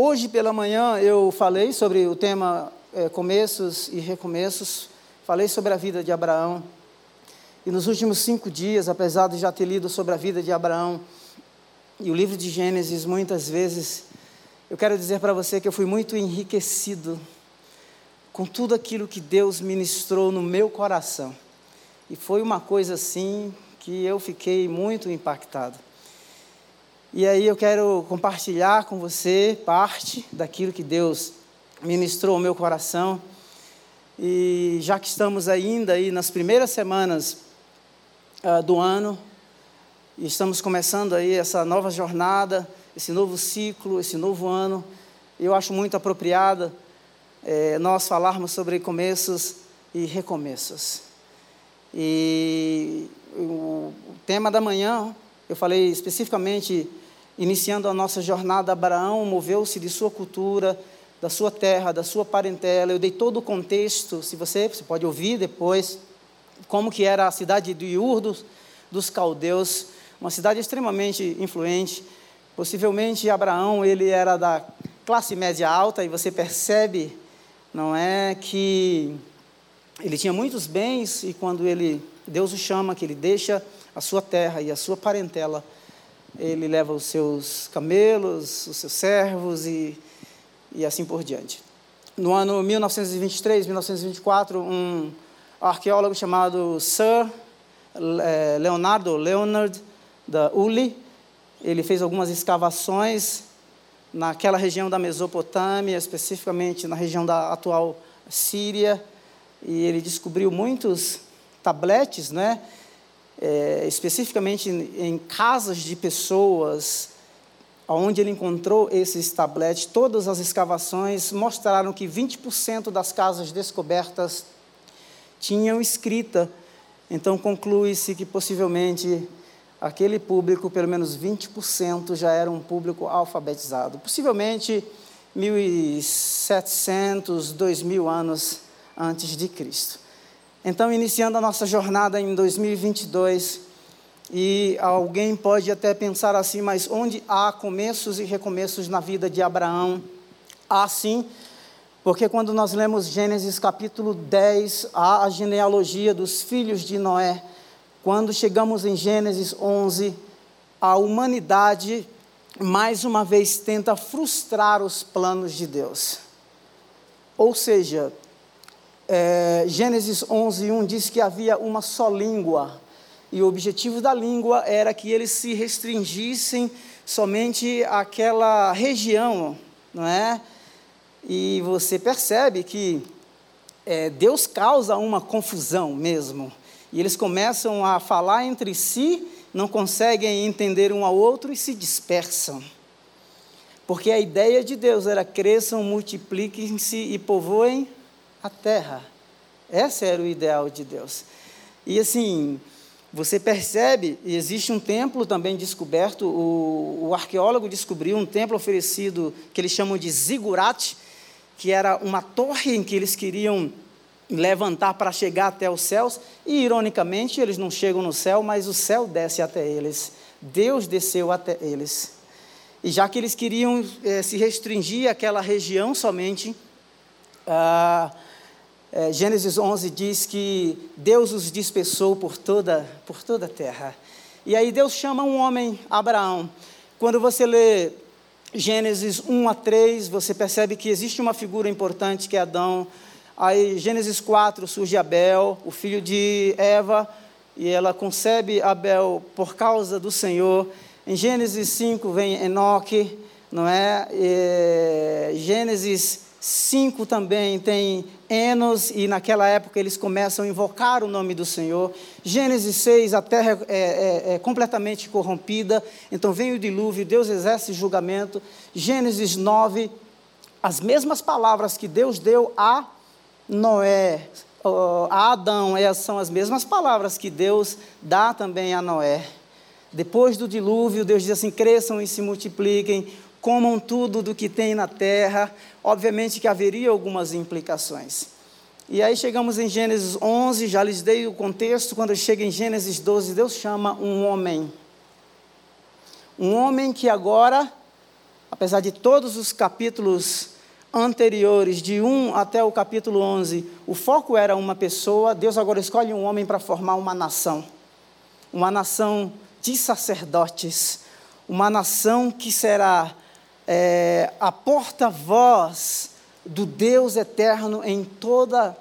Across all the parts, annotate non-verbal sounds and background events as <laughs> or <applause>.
Hoje pela manhã eu falei sobre o tema é, começos e recomeços, falei sobre a vida de Abraão. E nos últimos cinco dias, apesar de já ter lido sobre a vida de Abraão e o livro de Gênesis muitas vezes, eu quero dizer para você que eu fui muito enriquecido com tudo aquilo que Deus ministrou no meu coração. E foi uma coisa assim que eu fiquei muito impactado. E aí eu quero compartilhar com você parte daquilo que Deus ministrou ao meu coração. E já que estamos ainda aí nas primeiras semanas uh, do ano, e estamos começando aí essa nova jornada, esse novo ciclo, esse novo ano, eu acho muito apropriada é, nós falarmos sobre começos e recomeços. E o tema da manhã eu falei especificamente, iniciando a nossa jornada, Abraão moveu-se de sua cultura, da sua terra, da sua parentela. Eu dei todo o contexto, se você, você pode ouvir depois, como que era a cidade de Ur dos, dos caldeus, uma cidade extremamente influente. Possivelmente Abraão, ele era da classe média alta, e você percebe, não é, que ele tinha muitos bens, e quando ele, Deus o chama, que ele deixa a sua terra e a sua parentela. Ele leva os seus camelos, os seus servos e, e assim por diante. No ano 1923, 1924, um arqueólogo chamado Sir eh, Leonardo Leonard da Uli, ele fez algumas escavações naquela região da Mesopotâmia, especificamente na região da atual Síria, e ele descobriu muitos tabletes, né, é, especificamente em, em casas de pessoas, onde ele encontrou esses tabletes, todas as escavações mostraram que 20% das casas descobertas tinham escrita. Então conclui-se que possivelmente aquele público, pelo menos 20%, já era um público alfabetizado. Possivelmente 1700, 2000 anos antes de Cristo. Então, iniciando a nossa jornada em 2022, e alguém pode até pensar assim, mas onde há começos e recomeços na vida de Abraão? Há sim, porque quando nós lemos Gênesis capítulo 10, há a genealogia dos filhos de Noé. Quando chegamos em Gênesis 11, a humanidade mais uma vez tenta frustrar os planos de Deus. Ou seja, é, Gênesis 11, 1 diz que havia uma só língua, e o objetivo da língua era que eles se restringissem somente àquela região, não é? E você percebe que é, Deus causa uma confusão mesmo, e eles começam a falar entre si, não conseguem entender um ao outro e se dispersam. Porque a ideia de Deus era cresçam, multipliquem-se e povoem a terra. Esse era o ideal de Deus. E assim, você percebe, existe um templo também descoberto, o, o arqueólogo descobriu um templo oferecido, que eles chamam de zigurat, que era uma torre em que eles queriam levantar para chegar até os céus, e ironicamente eles não chegam no céu, mas o céu desce até eles. Deus desceu até eles. E já que eles queriam eh, se restringir àquela região somente, ah, é, Gênesis 11 diz que Deus os dispersou por toda, por toda a terra. E aí Deus chama um homem, Abraão. Quando você lê Gênesis 1 a 3, você percebe que existe uma figura importante que é Adão. Aí, Gênesis 4, surge Abel, o filho de Eva, e ela concebe Abel por causa do Senhor. Em Gênesis 5 vem Enoque, não é? E, Gênesis 5 também tem Enos, e naquela época eles começam a invocar o nome do Senhor. Gênesis 6, a terra é, é, é completamente corrompida, então vem o dilúvio, Deus exerce julgamento. Gênesis 9, as mesmas palavras que Deus deu a Noé, a Adão, são as mesmas palavras que Deus dá também a Noé. Depois do dilúvio, Deus diz assim: cresçam e se multipliquem, comam tudo do que tem na terra. Obviamente que haveria algumas implicações. E aí chegamos em Gênesis 11, já lhes dei o contexto, quando chega em Gênesis 12, Deus chama um homem. Um homem que agora apesar de todos os capítulos anteriores, de 1 até o capítulo 11, o foco era uma pessoa, Deus agora escolhe um homem para formar uma nação. Uma nação de sacerdotes, uma nação que será é, a porta-voz do Deus eterno em toda,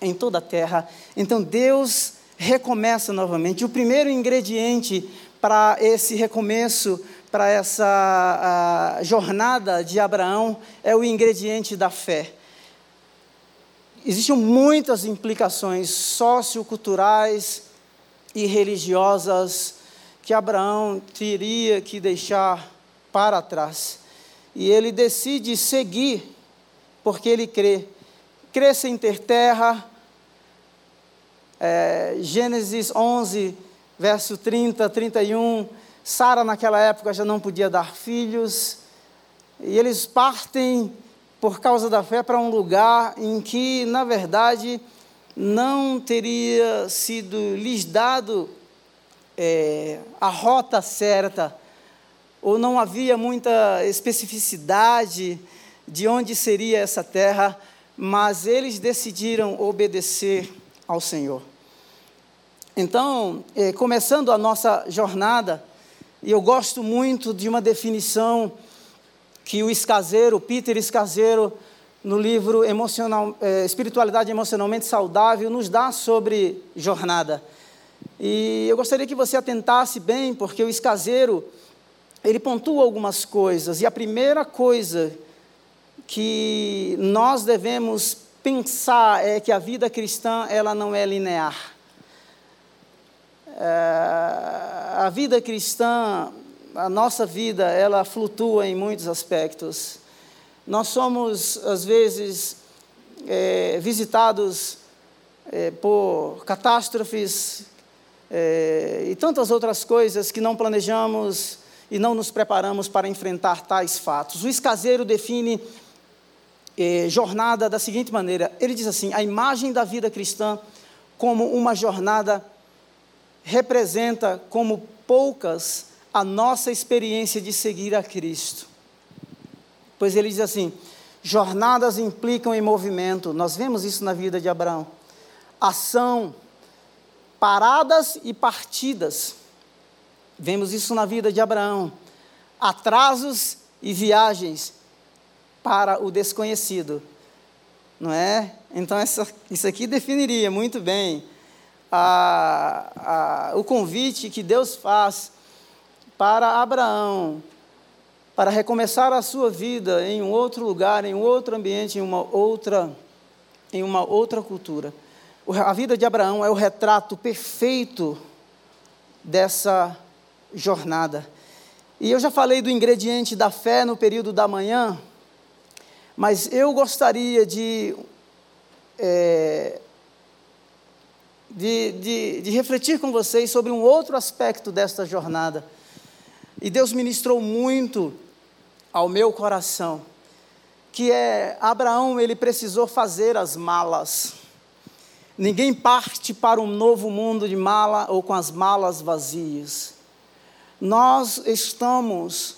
em toda a terra. Então Deus recomeça novamente. O primeiro ingrediente para esse recomeço para essa jornada de Abraão é o ingrediente da fé. Existem muitas implicações socioculturais e religiosas que Abraão teria que deixar para trás. E ele decide seguir, porque ele crê. Crê sem ter terra. É, Gênesis 11, verso 30, 31 Sara, naquela época, já não podia dar filhos, e eles partem, por causa da fé, para um lugar em que, na verdade, não teria sido lhes dado é, a rota certa, ou não havia muita especificidade de onde seria essa terra, mas eles decidiram obedecer ao Senhor. Então, é, começando a nossa jornada, e eu gosto muito de uma definição que o Escaseiro, Peter Escaseiro, no livro Emocional, é, Espiritualidade Emocionalmente Saudável, nos dá sobre jornada. E eu gostaria que você atentasse bem, porque o Escaseiro, ele pontua algumas coisas. E a primeira coisa que nós devemos pensar é que a vida cristã, ela não é linear. É, a vida cristã, a nossa vida, ela flutua em muitos aspectos. Nós somos, às vezes, é, visitados é, por catástrofes é, e tantas outras coisas que não planejamos e não nos preparamos para enfrentar tais fatos. O escaseiro define é, jornada da seguinte maneira: ele diz assim, a imagem da vida cristã como uma jornada representa como poucas a nossa experiência de seguir a Cristo. Pois ele diz assim: jornadas implicam em movimento, nós vemos isso na vida de Abraão. Ação, paradas e partidas, vemos isso na vida de Abraão. Atrasos e viagens para o desconhecido, não é? Então, essa, isso aqui definiria muito bem a, a, o convite que Deus faz para Abraão, para recomeçar a sua vida em um outro lugar, em um outro ambiente, em uma outra, em uma outra cultura. A vida de Abraão é o retrato perfeito dessa jornada. E eu já falei do ingrediente da fé no período da manhã, mas eu gostaria de é, de, de, de refletir com vocês sobre um outro aspecto desta jornada. E Deus ministrou muito ao meu coração, que é Abraão, ele precisou fazer as malas. Ninguém parte para um novo mundo de mala ou com as malas vazias. Nós estamos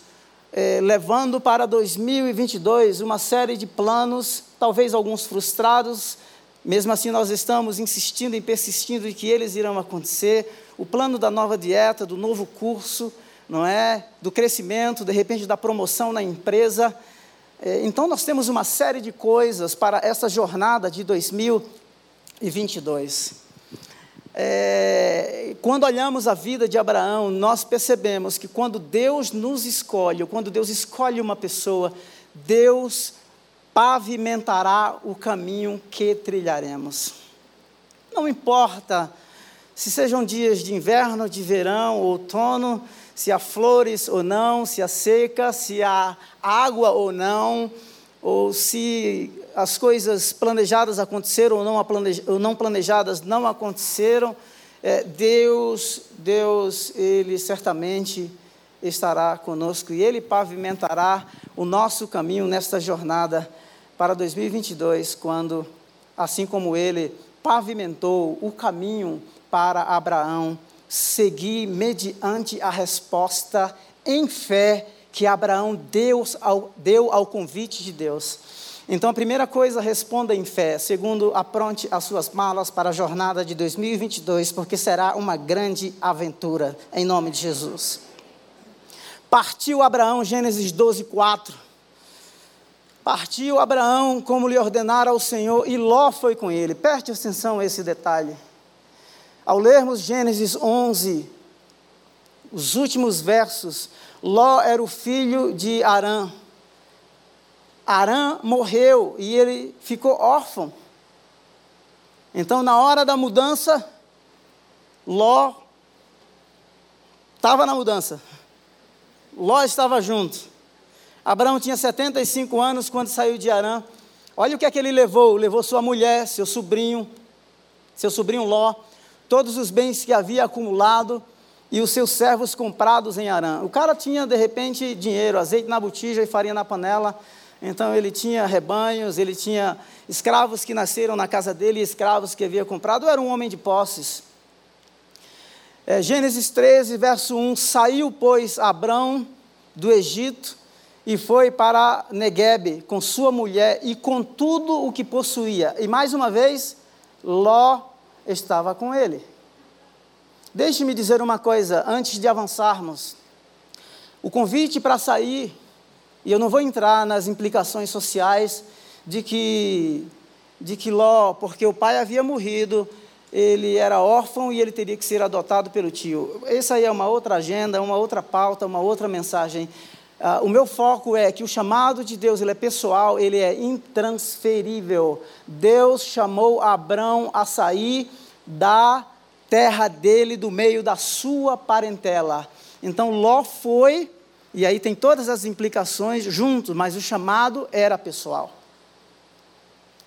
é, levando para 2022 uma série de planos, talvez alguns frustrados, mesmo assim, nós estamos insistindo e persistindo em que eles irão acontecer. O plano da nova dieta, do novo curso, não é? Do crescimento, de repente, da promoção na empresa. É, então, nós temos uma série de coisas para essa jornada de 2022. É, quando olhamos a vida de Abraão, nós percebemos que quando Deus nos escolhe, ou quando Deus escolhe uma pessoa, Deus pavimentará o caminho que trilharemos. Não importa se sejam dias de inverno, de verão, outono, se há flores ou não, se há seca, se há água ou não, ou se as coisas planejadas aconteceram ou não, ou não planejadas não aconteceram, é, Deus, Deus, Ele certamente estará conosco e Ele pavimentará o nosso caminho nesta jornada para 2022, quando, assim como ele pavimentou o caminho para Abraão seguir mediante a resposta em fé que Abraão deu ao, deu ao convite de Deus. Então, a primeira coisa, responda em fé. Segundo, apronte as suas malas para a jornada de 2022, porque será uma grande aventura, em nome de Jesus. Partiu Abraão, Gênesis 12, 4. Partiu Abraão como lhe ordenara o Senhor, e Ló foi com ele. Preste atenção a esse detalhe. Ao lermos Gênesis 11, os últimos versos, Ló era o filho de Arã. Arã morreu e ele ficou órfão. Então, na hora da mudança, Ló estava na mudança. Ló estava junto. Abraão tinha 75 anos quando saiu de Arã. Olha o que é que ele levou: levou sua mulher, seu sobrinho, seu sobrinho Ló, todos os bens que havia acumulado e os seus servos comprados em Arã. O cara tinha, de repente, dinheiro, azeite na botija e farinha na panela. Então ele tinha rebanhos, ele tinha escravos que nasceram na casa dele escravos que havia comprado. Era um homem de posses. É, Gênesis 13, verso 1: Saiu, pois, Abrão do Egito e foi para Neguebe com sua mulher e com tudo o que possuía. E mais uma vez, Ló estava com ele. Deixe-me dizer uma coisa antes de avançarmos. O convite para sair, e eu não vou entrar nas implicações sociais de que, de que Ló, porque o pai havia morrido, ele era órfão e ele teria que ser adotado pelo tio. Essa aí é uma outra agenda, uma outra pauta, uma outra mensagem. Uh, o meu foco é que o chamado de Deus ele é pessoal, ele é intransferível. Deus chamou Abraão a sair da terra dele, do meio da sua parentela. Então Ló foi, e aí tem todas as implicações juntos, mas o chamado era pessoal.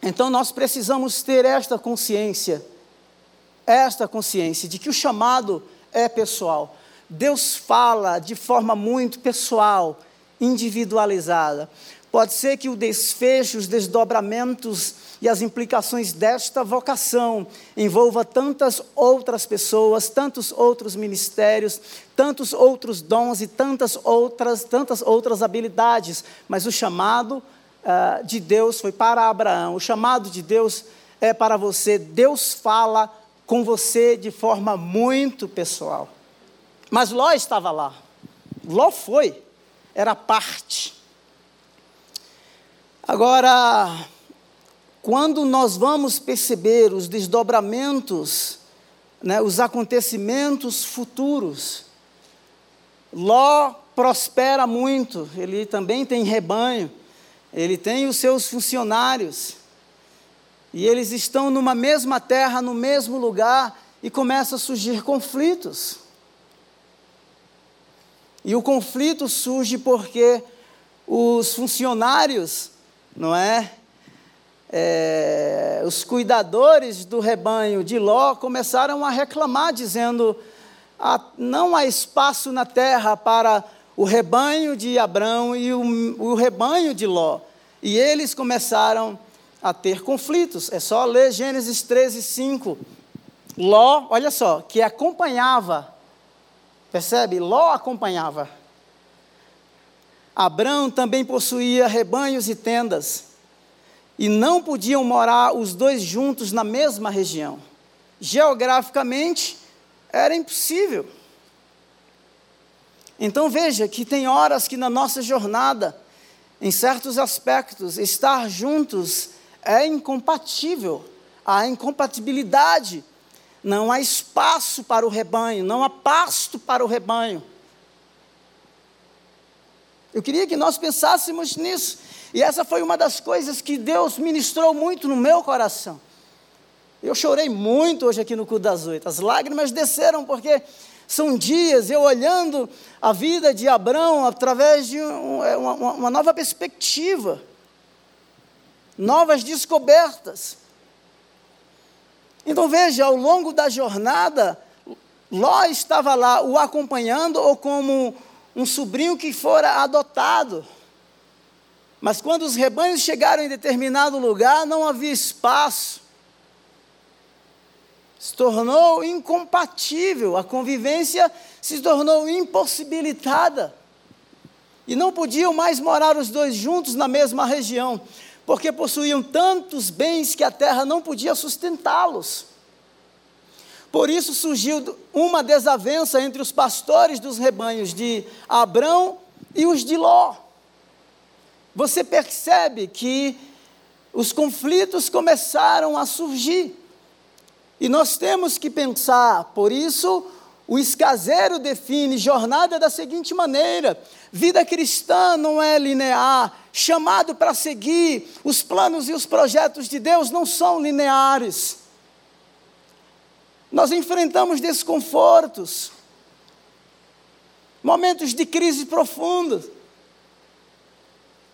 Então nós precisamos ter esta consciência, esta consciência de que o chamado é pessoal. Deus fala de forma muito pessoal, individualizada. Pode ser que o desfecho, os desdobramentos e as implicações desta vocação envolva tantas outras pessoas, tantos outros ministérios, tantos outros dons e tantas outras, tantas outras habilidades, mas o chamado uh, de Deus foi para Abraão, o chamado de Deus é para você. Deus fala com você de forma muito pessoal. Mas Ló estava lá, Ló foi, era parte. Agora, quando nós vamos perceber os desdobramentos, né, os acontecimentos futuros, Ló prospera muito, ele também tem rebanho, ele tem os seus funcionários, e eles estão numa mesma terra, no mesmo lugar, e começam a surgir conflitos. E o conflito surge porque os funcionários não é? É? Os cuidadores do rebanho de Ló começaram a reclamar, dizendo: ah, não há espaço na terra para o rebanho de Abrão e o, o rebanho de Ló. E eles começaram a ter conflitos. É só ler Gênesis 13, 5. Ló, olha só, que acompanhava, percebe? Ló acompanhava Abraão também possuía rebanhos e tendas, e não podiam morar os dois juntos na mesma região. Geograficamente, era impossível. Então veja que tem horas que na nossa jornada, em certos aspectos, estar juntos é incompatível, há incompatibilidade, não há espaço para o rebanho, não há pasto para o rebanho. Eu queria que nós pensássemos nisso. E essa foi uma das coisas que Deus ministrou muito no meu coração. Eu chorei muito hoje aqui no culto das oito. As lágrimas desceram porque são dias eu olhando a vida de Abraão através de é, uma, uma, uma nova perspectiva, novas descobertas. Então veja, ao longo da jornada, Ló estava lá o acompanhando ou como um sobrinho que fora adotado. Mas quando os rebanhos chegaram em determinado lugar, não havia espaço. Se tornou incompatível, a convivência se tornou impossibilitada. E não podiam mais morar os dois juntos na mesma região, porque possuíam tantos bens que a terra não podia sustentá-los. Por isso surgiu uma desavença entre os pastores dos rebanhos de Abrão e os de Ló. Você percebe que os conflitos começaram a surgir. E nós temos que pensar, por isso, o escaseiro define jornada da seguinte maneira: vida cristã não é linear, chamado para seguir, os planos e os projetos de Deus não são lineares. Nós enfrentamos desconfortos, momentos de crise profunda,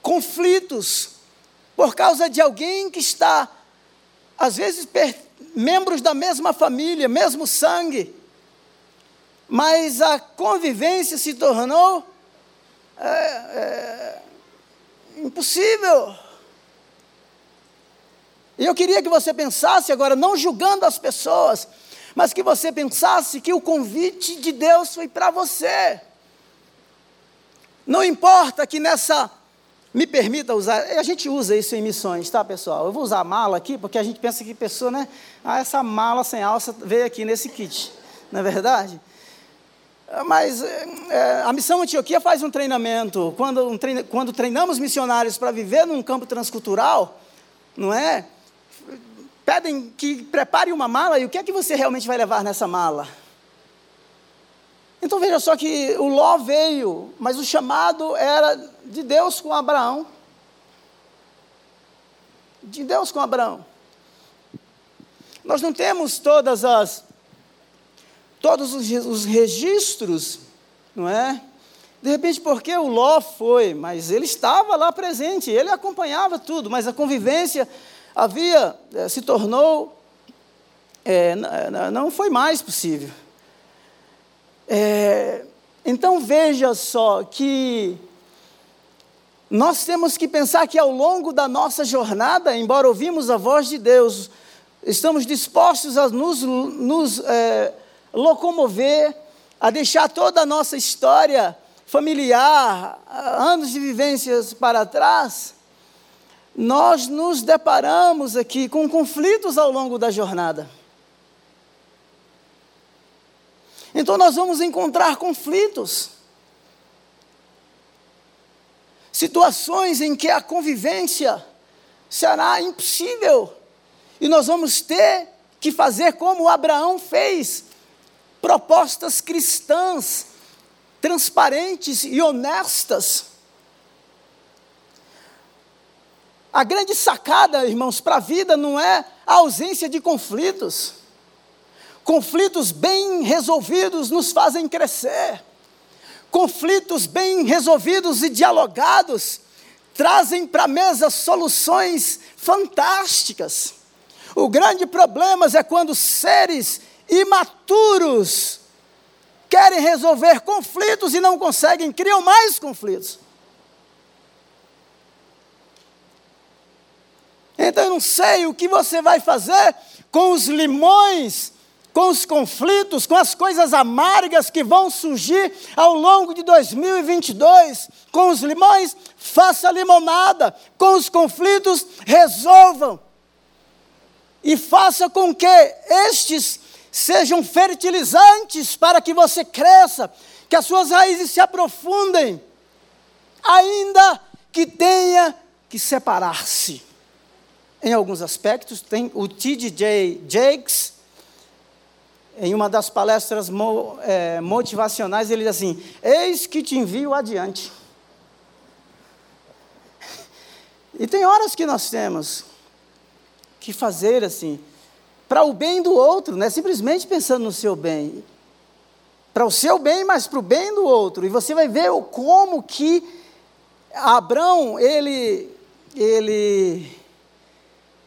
conflitos, por causa de alguém que está, às vezes, membros da mesma família, mesmo sangue mas a convivência se tornou é, é, impossível. E eu queria que você pensasse agora, não julgando as pessoas, mas que você pensasse que o convite de Deus foi para você. Não importa que nessa. Me permita usar, a gente usa isso em missões, tá pessoal? Eu vou usar a mala aqui, porque a gente pensa que pessoa, né? Ah, essa mala sem alça veio aqui nesse kit, não é verdade? Mas é, a missão Antioquia faz um treinamento. Quando, um treina, quando treinamos missionários para viver num campo transcultural, não é? Pedem que prepare uma mala e o que é que você realmente vai levar nessa mala? Então veja só que o Ló veio, mas o chamado era de Deus com Abraão. De Deus com Abraão. Nós não temos todas as todos os, os registros, não é? De repente, porque o Ló foi, mas ele estava lá presente, ele acompanhava tudo, mas a convivência havia, eh, se tornou, é, não foi mais possível. É, então veja só que nós temos que pensar que ao longo da nossa jornada, embora ouvimos a voz de Deus, estamos dispostos a nos, nos é, locomover, a deixar toda a nossa história familiar, anos de vivências para trás, nós nos deparamos aqui com conflitos ao longo da jornada. Então nós vamos encontrar conflitos. Situações em que a convivência será impossível. E nós vamos ter que fazer como Abraão fez propostas cristãs, transparentes e honestas. A grande sacada, irmãos, para a vida não é a ausência de conflitos. Conflitos bem resolvidos nos fazem crescer. Conflitos bem resolvidos e dialogados trazem para a mesa soluções fantásticas. O grande problema é quando seres imaturos querem resolver conflitos e não conseguem, criam mais conflitos. Então eu não sei o que você vai fazer com os limões, com os conflitos, com as coisas amargas que vão surgir ao longo de 2022. Com os limões, faça limonada. Com os conflitos, resolvam. E faça com que estes sejam fertilizantes para que você cresça, que as suas raízes se aprofundem, ainda que tenha que separar-se. Em alguns aspectos, tem o T.D.J. Jakes, em uma das palestras é, motivacionais, ele diz assim: Eis que te envio adiante. E tem horas que nós temos que fazer assim, para o bem do outro, não é simplesmente pensando no seu bem. Para o seu bem, mas para o bem do outro. E você vai ver como que Abraão, ele, ele,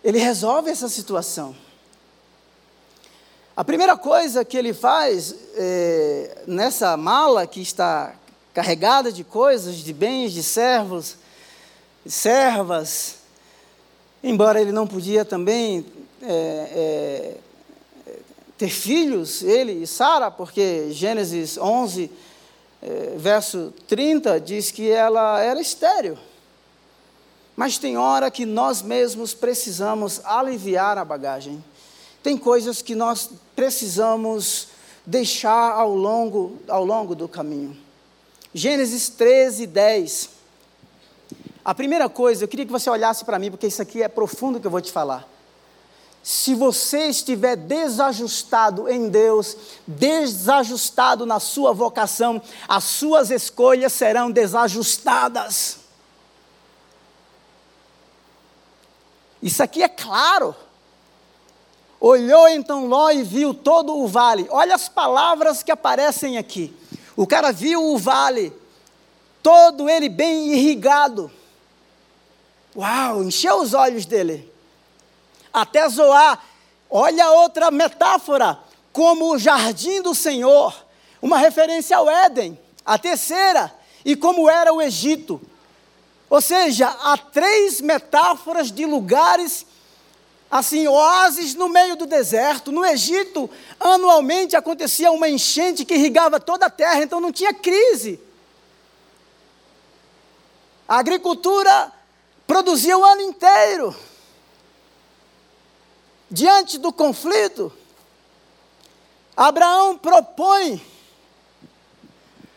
ele resolve essa situação. A primeira coisa que ele faz é, nessa mala que está carregada de coisas, de bens, de servos, servas, embora ele não podia também é, é, ter filhos, ele e Sara, porque Gênesis 11, eh, verso 30, diz que ela era estéril. Mas tem hora que nós mesmos precisamos aliviar a bagagem. Tem coisas que nós precisamos deixar ao longo, ao longo do caminho. Gênesis 13, 10. A primeira coisa, eu queria que você olhasse para mim, porque isso aqui é profundo que eu vou te falar. Se você estiver desajustado em Deus, desajustado na sua vocação, as suas escolhas serão desajustadas. Isso aqui é claro. Olhou então Ló e viu todo o vale. Olha as palavras que aparecem aqui. O cara viu o vale, todo ele bem irrigado. Uau, encheu os olhos dele. Até Zoar, olha outra metáfora, como o jardim do Senhor, uma referência ao Éden. A terceira, e como era o Egito. Ou seja, há três metáforas de lugares assim, oásis no meio do deserto. No Egito, anualmente acontecia uma enchente que irrigava toda a terra, então não tinha crise. A agricultura produzia o ano inteiro. Diante do conflito, Abraão propõe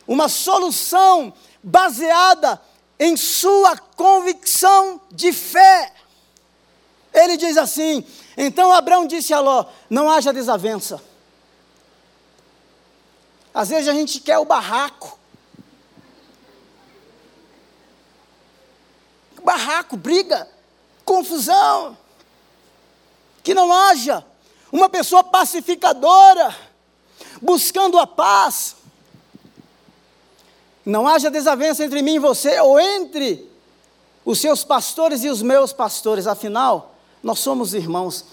uma solução baseada em sua convicção de fé. Ele diz assim: então Abraão disse a Ló: não haja desavença. Às vezes a gente quer o barraco. Barraco, briga, confusão. Que não haja uma pessoa pacificadora, buscando a paz. Não haja desavença entre mim e você, ou entre os seus pastores e os meus pastores, afinal, nós somos irmãos.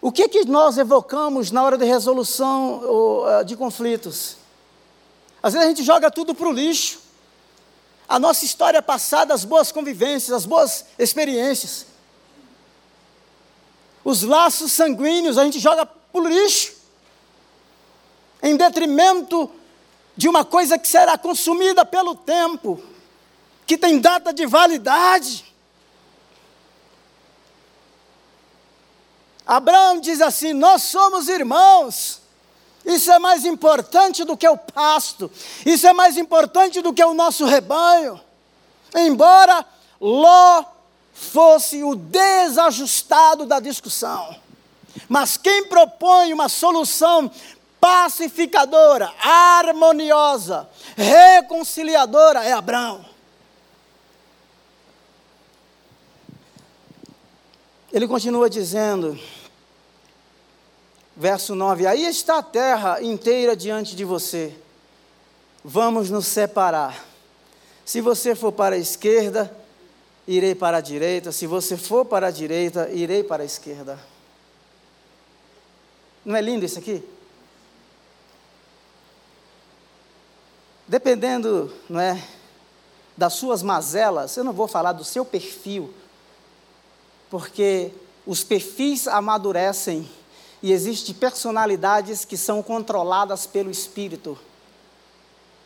O que, que nós evocamos na hora de resolução eh, de conflitos? Às vezes a gente joga tudo para o lixo. A nossa história passada, as boas convivências, as boas experiências. Os laços sanguíneos a gente joga para o lixo. Em detrimento de uma coisa que será consumida pelo tempo, que tem data de validade. Abraão diz assim: Nós somos irmãos. Isso é mais importante do que o pasto, isso é mais importante do que o nosso rebanho. Embora Ló fosse o desajustado da discussão, mas quem propõe uma solução pacificadora, harmoniosa, reconciliadora é Abraão. Ele continua dizendo, verso 9: Aí está a terra inteira diante de você, vamos nos separar. Se você for para a esquerda, irei para a direita, se você for para a direita, irei para a esquerda. Não é lindo isso aqui? Dependendo, não é, das suas mazelas, eu não vou falar do seu perfil, porque os perfis amadurecem e existem personalidades que são controladas pelo espírito.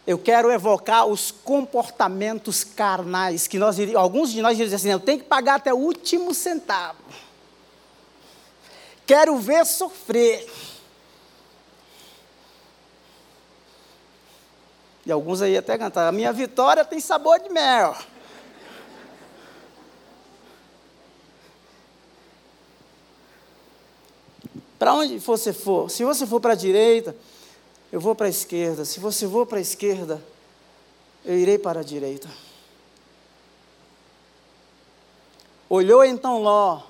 Eu quero evocar os comportamentos carnais que nós alguns de nós dizem assim, eu tenho que pagar até o último centavo. Quero ver sofrer. E alguns aí até cantar, a minha vitória tem sabor de mel. Para onde você for, se você for para a direita, eu vou para a esquerda. Se você for para a esquerda, eu irei para a direita. Olhou então Ló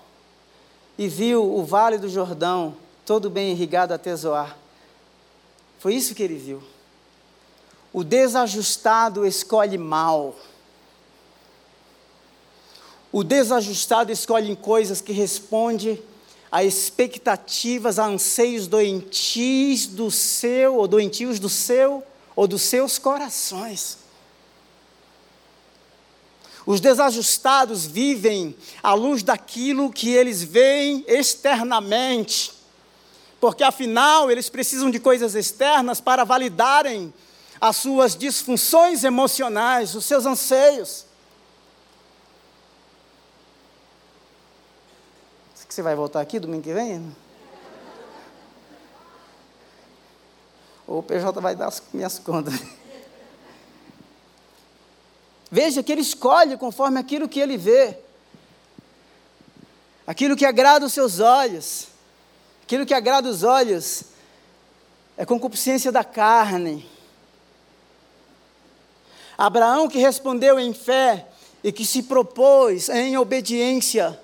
e viu o vale do Jordão, todo bem irrigado até Zoar. Foi isso que ele viu. O desajustado escolhe mal. O desajustado escolhe coisas que respondem a expectativas, a anseios doentios do seu, ou doentios do seu, ou dos seus corações. Os desajustados vivem à luz daquilo que eles veem externamente, porque afinal eles precisam de coisas externas para validarem as suas disfunções emocionais, os seus anseios. Você vai voltar aqui domingo que vem? Ou o PJ vai dar as minhas contas. Veja que ele escolhe conforme aquilo que ele vê, aquilo que agrada os seus olhos, aquilo que agrada os olhos é concupiscência da carne. Abraão que respondeu em fé e que se propôs em obediência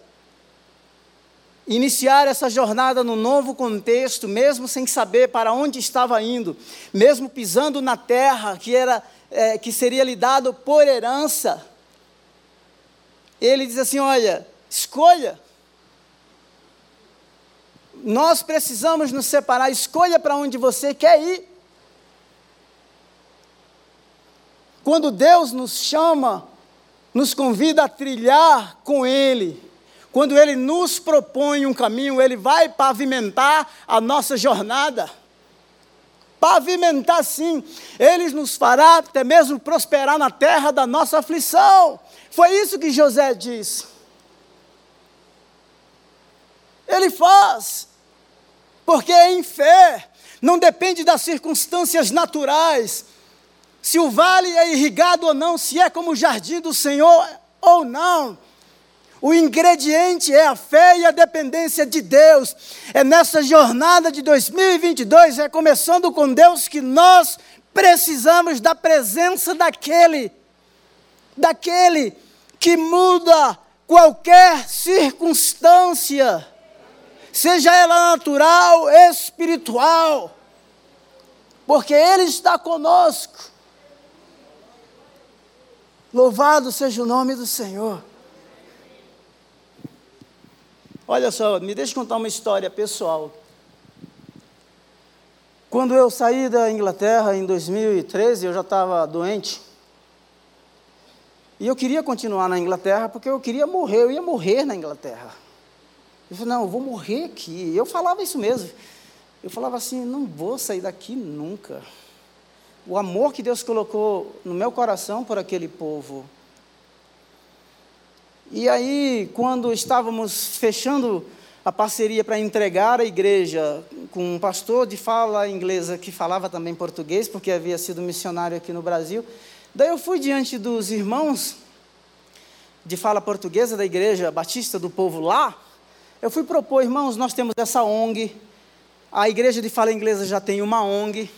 iniciar essa jornada no novo contexto, mesmo sem saber para onde estava indo, mesmo pisando na terra que era é, que seria lhe dado por herança. Ele diz assim: olha, escolha. Nós precisamos nos separar, escolha para onde você quer ir. Quando Deus nos chama, nos convida a trilhar com Ele, quando Ele nos propõe um caminho, Ele vai pavimentar a nossa jornada. Pavimentar sim, Ele nos fará até mesmo prosperar na terra da nossa aflição. Foi isso que José disse. Ele faz, porque é em fé, não depende das circunstâncias naturais, se o vale é irrigado ou não, se é como o jardim do Senhor ou não. O ingrediente é a fé e a dependência de Deus. É nessa jornada de 2022, é começando com Deus, que nós precisamos da presença daquele, daquele que muda qualquer circunstância, seja ela natural, espiritual, porque Ele está conosco. Louvado seja o nome do Senhor. Olha só, me deixa contar uma história pessoal. Quando eu saí da Inglaterra em 2013, eu já estava doente. E eu queria continuar na Inglaterra porque eu queria morrer, eu ia morrer na Inglaterra. Eu falei, não, eu vou morrer aqui. Eu falava isso mesmo. Eu falava assim, não vou sair daqui nunca. O amor que Deus colocou no meu coração por aquele povo, e aí, quando estávamos fechando a parceria para entregar a igreja com um pastor de fala inglesa que falava também português, porque havia sido missionário aqui no Brasil, daí eu fui diante dos irmãos de fala portuguesa da igreja batista do povo lá, eu fui propor, irmãos, nós temos essa ONG, a igreja de fala inglesa já tem uma ONG,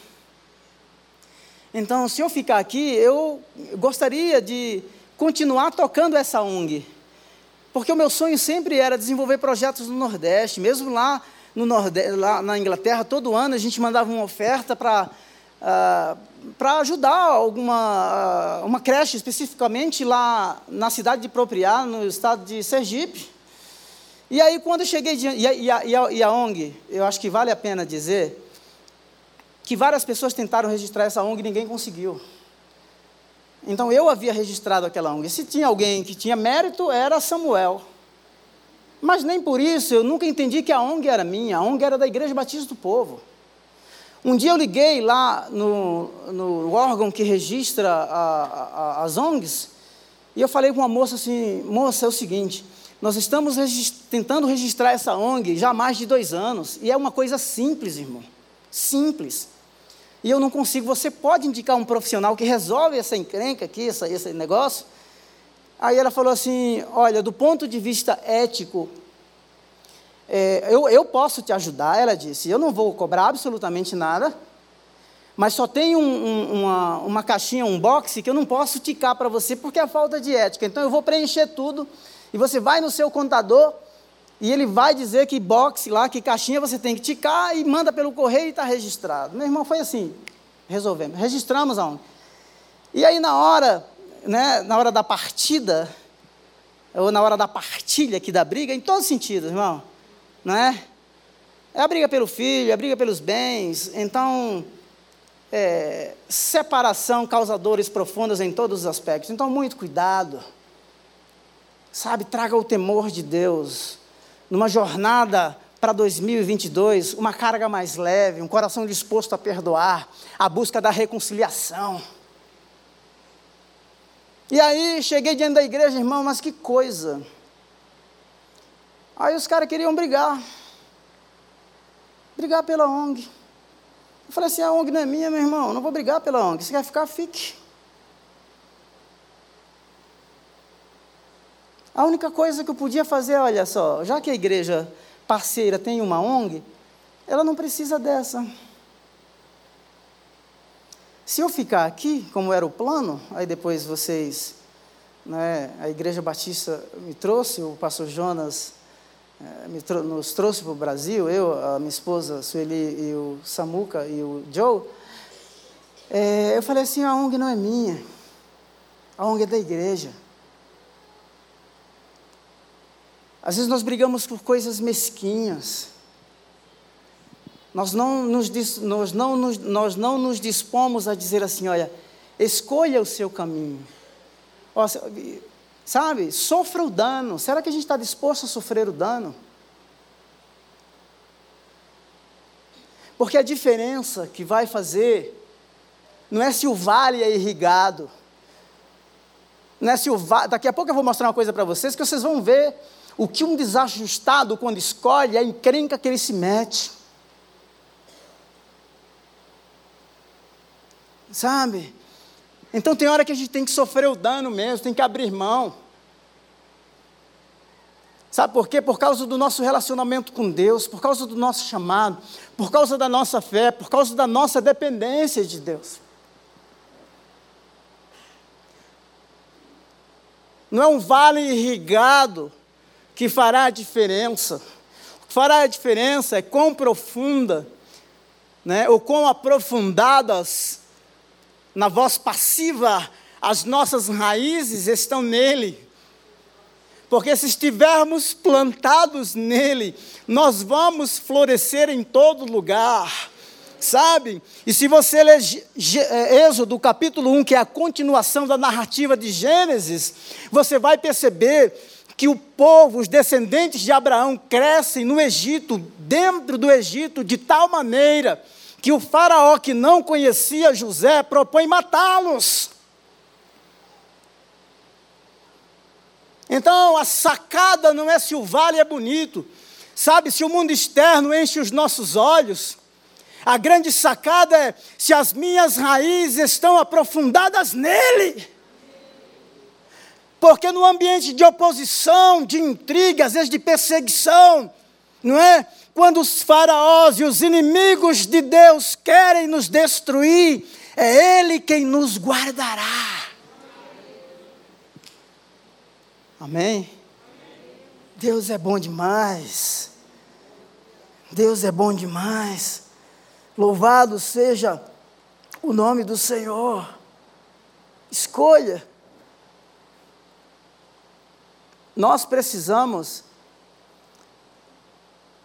então, se eu ficar aqui, eu gostaria de continuar tocando essa ONG. Porque o meu sonho sempre era desenvolver projetos no Nordeste, mesmo lá, no Nordeste, lá na Inglaterra, todo ano a gente mandava uma oferta para uh, ah, para ajudar alguma uh, uma creche especificamente lá na cidade de Propriá, no estado de Sergipe. E aí quando eu cheguei e a, e, a, e, a, e a ONG, eu acho que vale a pena dizer que várias pessoas tentaram registrar essa ONG e ninguém conseguiu. Então eu havia registrado aquela ONG. Se tinha alguém que tinha mérito, era Samuel. Mas nem por isso eu nunca entendi que a ONG era minha, a ONG era da Igreja Batista do Povo. Um dia eu liguei lá no, no órgão que registra a, a, as ONGs e eu falei com uma moça assim: moça, é o seguinte, nós estamos tentando registrar essa ONG já há mais de dois anos e é uma coisa simples, irmão. Simples e eu não consigo, você pode indicar um profissional que resolve essa encrenca aqui, essa, esse negócio? Aí ela falou assim: olha, do ponto de vista ético, é, eu, eu posso te ajudar, ela disse, eu não vou cobrar absolutamente nada, mas só tem um, um, uma, uma caixinha, um box, que eu não posso ticar para você porque é falta de ética. Então eu vou preencher tudo e você vai no seu contador e ele vai dizer que box lá, que caixinha você tem que ticar e manda pelo correio e está registrado. Meu irmão, foi assim, resolvemos, registramos aonde? E aí na hora, né, na hora da partida, ou na hora da partilha aqui da briga, em todos os sentidos, irmão, não é? É a briga pelo filho, é a briga pelos bens, então, é, separação causa dores profundas em todos os aspectos. Então, muito cuidado, sabe, traga o temor de Deus numa jornada para 2022 uma carga mais leve, um coração disposto a perdoar, a busca da reconciliação. E aí cheguei diante da igreja, irmão, mas que coisa. Aí os caras queriam brigar. Brigar pela ONG. Eu falei assim: a ONG não é minha, meu irmão, não vou brigar pela ONG. Se quer ficar, fique. A única coisa que eu podia fazer, olha só, já que a igreja parceira tem uma ONG, ela não precisa dessa. Se eu ficar aqui, como era o plano, aí depois vocês, né, a Igreja Batista me trouxe, o pastor Jonas me trou nos trouxe para o Brasil, eu, a minha esposa Sueli e o Samuca e o Joe, é, eu falei assim, a ONG não é minha, a ONG é da igreja. Às vezes nós brigamos por coisas mesquinhas. Nós não nos, nós não nos, nós não nos dispomos a dizer assim: olha, escolha o seu caminho. Sabe, sofra o dano. Será que a gente está disposto a sofrer o dano? Porque a diferença que vai fazer não é se o vale é irrigado. Não é se o vale, daqui a pouco eu vou mostrar uma coisa para vocês que vocês vão ver o que um desajustado, quando escolhe, é a encrenca que ele se mete. Sabe? Então tem hora que a gente tem que sofrer o dano mesmo, tem que abrir mão. Sabe por quê? Por causa do nosso relacionamento com Deus, por causa do nosso chamado, por causa da nossa fé, por causa da nossa dependência de Deus. Não é um vale irrigado que fará a diferença. O que fará a diferença é quão profunda, né, ou quão aprofundadas na voz passiva as nossas raízes estão nele. Porque se estivermos plantados nele, nós vamos florescer em todo lugar. Sabe? E se você ler é, Êxodo capítulo 1, que é a continuação da narrativa de Gênesis, você vai perceber que o povo, os descendentes de Abraão, crescem no Egito, dentro do Egito, de tal maneira que o faraó que não conhecia José propõe matá-los. Então, a sacada não é se o vale é bonito, sabe? Se o mundo externo enche os nossos olhos, a grande sacada é se as minhas raízes estão aprofundadas nele. Porque no ambiente de oposição, de intriga, às vezes de perseguição, não é? Quando os faraós e os inimigos de Deus querem nos destruir, é Ele quem nos guardará. Amém? Deus é bom demais. Deus é bom demais. Louvado seja o nome do Senhor. Escolha Nós precisamos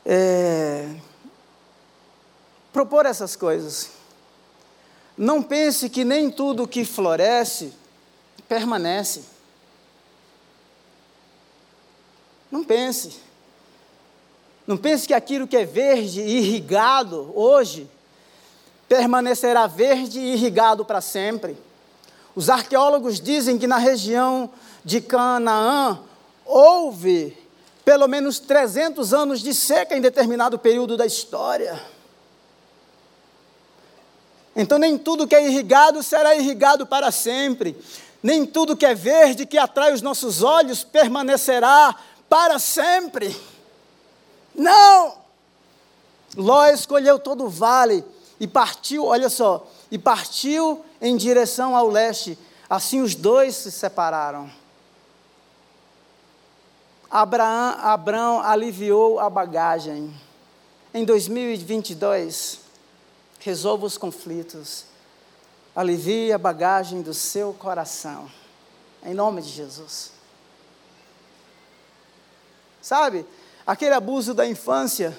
é, propor essas coisas. Não pense que nem tudo que floresce permanece. Não pense. Não pense que aquilo que é verde e irrigado hoje permanecerá verde e irrigado para sempre. Os arqueólogos dizem que na região de Canaã houve pelo menos 300 anos de seca em determinado período da história. Então, nem tudo que é irrigado será irrigado para sempre, nem tudo que é verde, que atrai os nossos olhos, permanecerá para sempre. Não! Ló escolheu todo o vale e partiu, olha só, e partiu em direção ao leste. Assim os dois se separaram. Abraão, Abraão aliviou a bagagem. Em 2022, resolva os conflitos. Alivie a bagagem do seu coração. Em nome de Jesus. Sabe, aquele abuso da infância,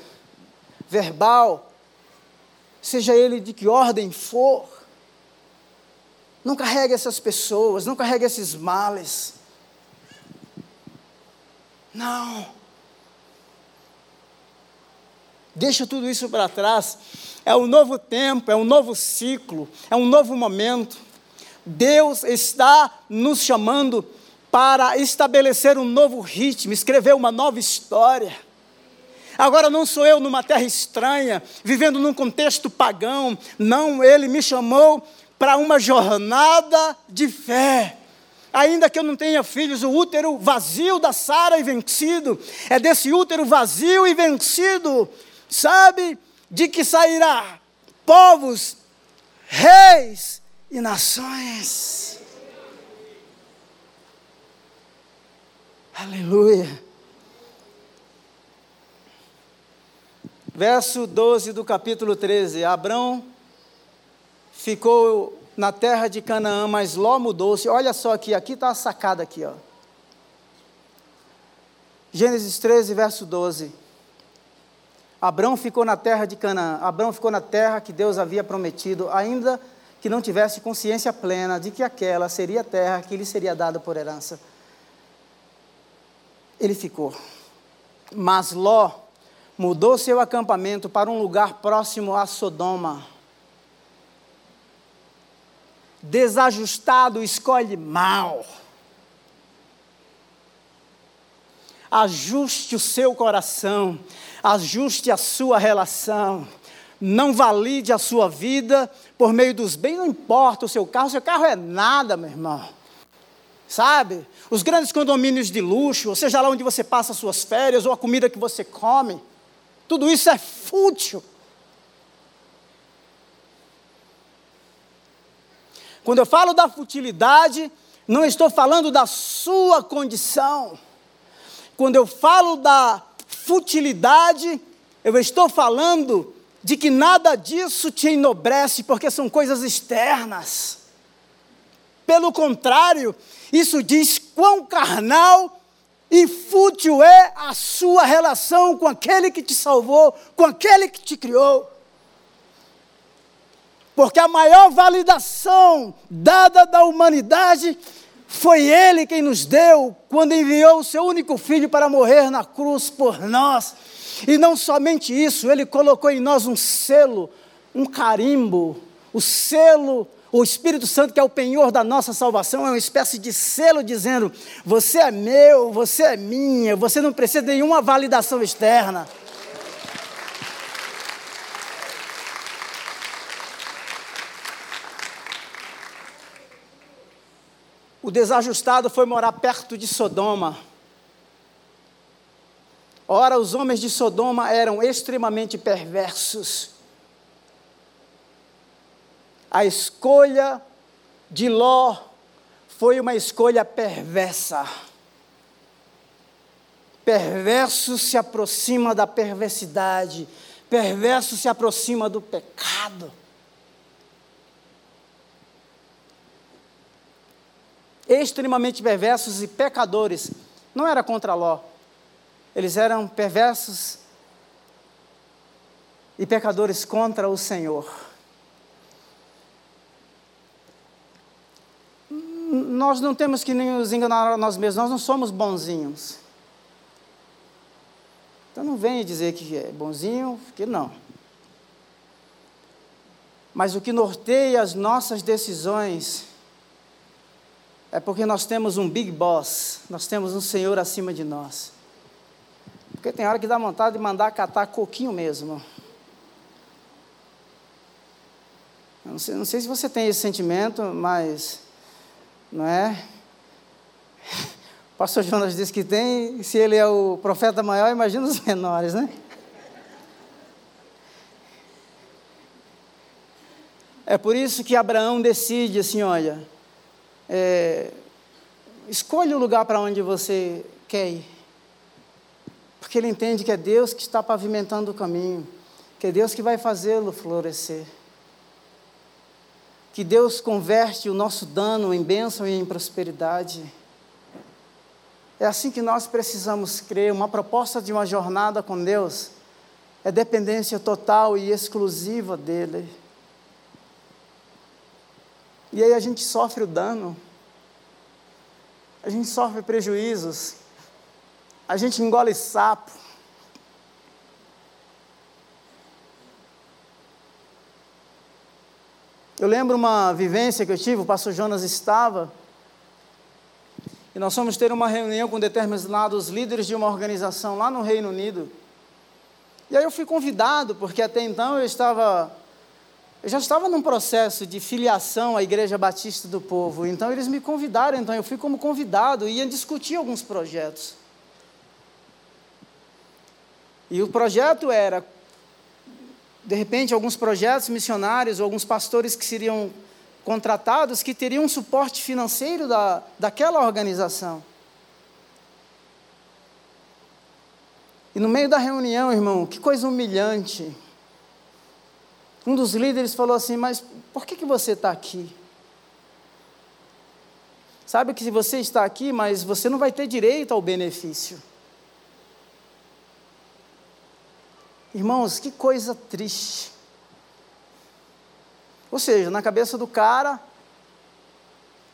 verbal, seja ele de que ordem for, não carregue essas pessoas, não carregue esses males. Não. Deixa tudo isso para trás. É um novo tempo, é um novo ciclo, é um novo momento. Deus está nos chamando para estabelecer um novo ritmo, escrever uma nova história. Agora não sou eu numa terra estranha, vivendo num contexto pagão. Não, ele me chamou para uma jornada de fé. Ainda que eu não tenha filhos, o útero vazio da Sara e vencido, é desse útero vazio e vencido, sabe, de que sairá povos, reis e nações. Aleluia. Verso 12 do capítulo 13: Abrão ficou na terra de Canaã, mas Ló mudou-se. Olha só aqui, aqui está a sacada aqui, ó. Gênesis 13, verso 12. Abrão ficou na terra de Canaã. Abrão ficou na terra que Deus havia prometido, ainda que não tivesse consciência plena de que aquela seria a terra que lhe seria dada por herança. Ele ficou. Mas Ló mudou seu acampamento para um lugar próximo a Sodoma. Desajustado escolhe mal. Ajuste o seu coração, ajuste a sua relação. Não valide a sua vida por meio dos bens, não importa o seu carro, seu carro é nada, meu irmão. Sabe? Os grandes condomínios de luxo, ou seja lá onde você passa suas férias, ou a comida que você come tudo isso é fútil. Quando eu falo da futilidade, não estou falando da sua condição. Quando eu falo da futilidade, eu estou falando de que nada disso te enobrece, porque são coisas externas. Pelo contrário, isso diz quão carnal e fútil é a sua relação com aquele que te salvou, com aquele que te criou. Porque a maior validação dada da humanidade foi Ele quem nos deu quando enviou o seu único filho para morrer na cruz por nós. E não somente isso, Ele colocou em nós um selo, um carimbo, o selo o Espírito Santo, que é o penhor da nossa salvação, é uma espécie de selo dizendo: você é meu, você é minha, você não precisa de nenhuma validação externa. O desajustado foi morar perto de Sodoma. Ora, os homens de Sodoma eram extremamente perversos a escolha de Ló foi uma escolha perversa. Perverso se aproxima da perversidade, perverso se aproxima do pecado. Extremamente perversos e pecadores, não era contra Ló, eles eram perversos e pecadores contra o Senhor. nós não temos que nos enganar a nós mesmos, nós não somos bonzinhos. Então não venha dizer que é bonzinho, que não. Mas o que norteia as nossas decisões é porque nós temos um big boss, nós temos um Senhor acima de nós. Porque tem hora que dá vontade de mandar catar coquinho mesmo. Não sei, não sei se você tem esse sentimento, mas não é? O <laughs> pastor Jonas disse que tem, se ele é o profeta maior, imagina os <laughs> menores, né? É por isso que Abraão decide assim: olha, é, escolha o lugar para onde você quer ir. Porque ele entende que é Deus que está pavimentando o caminho, que é Deus que vai fazê-lo florescer que Deus converte o nosso dano em bênção e em prosperidade. É assim que nós precisamos crer. Uma proposta de uma jornada com Deus é dependência total e exclusiva dEle. E aí a gente sofre o dano, a gente sofre prejuízos, a gente engole sapo. Eu lembro uma vivência que eu tive, o pastor Jonas estava, e nós fomos ter uma reunião com determinados líderes de uma organização lá no Reino Unido. E aí eu fui convidado, porque até então eu estava eu já estava num processo de filiação à Igreja Batista do Povo, então eles me convidaram, então eu fui como convidado e ia discutir alguns projetos. E o projeto era, de repente, alguns projetos missionários, ou alguns pastores que seriam contratados, que teriam um suporte financeiro da, daquela organização. E no meio da reunião, irmão, que coisa humilhante. Um dos líderes falou assim: Mas por que, que você está aqui? Sabe que se você está aqui, mas você não vai ter direito ao benefício. Irmãos, que coisa triste. Ou seja, na cabeça do cara,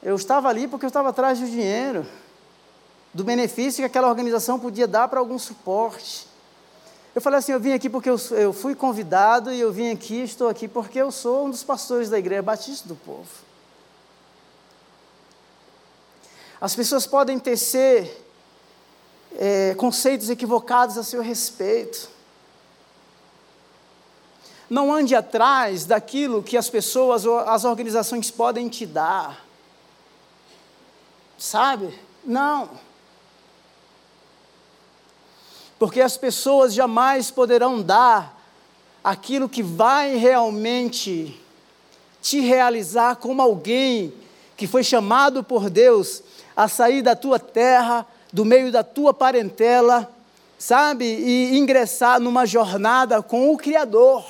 eu estava ali porque eu estava atrás do dinheiro, do benefício que aquela organização podia dar para algum suporte. Eu falei assim: eu vim aqui porque eu, eu fui convidado e eu vim aqui, estou aqui porque eu sou um dos pastores da Igreja Batista do Povo. As pessoas podem tecer é, conceitos equivocados a seu respeito. Não ande atrás daquilo que as pessoas ou as organizações podem te dar. Sabe? Não porque as pessoas jamais poderão dar aquilo que vai realmente te realizar como alguém que foi chamado por Deus a sair da tua terra, do meio da tua parentela, sabe, e ingressar numa jornada com o Criador.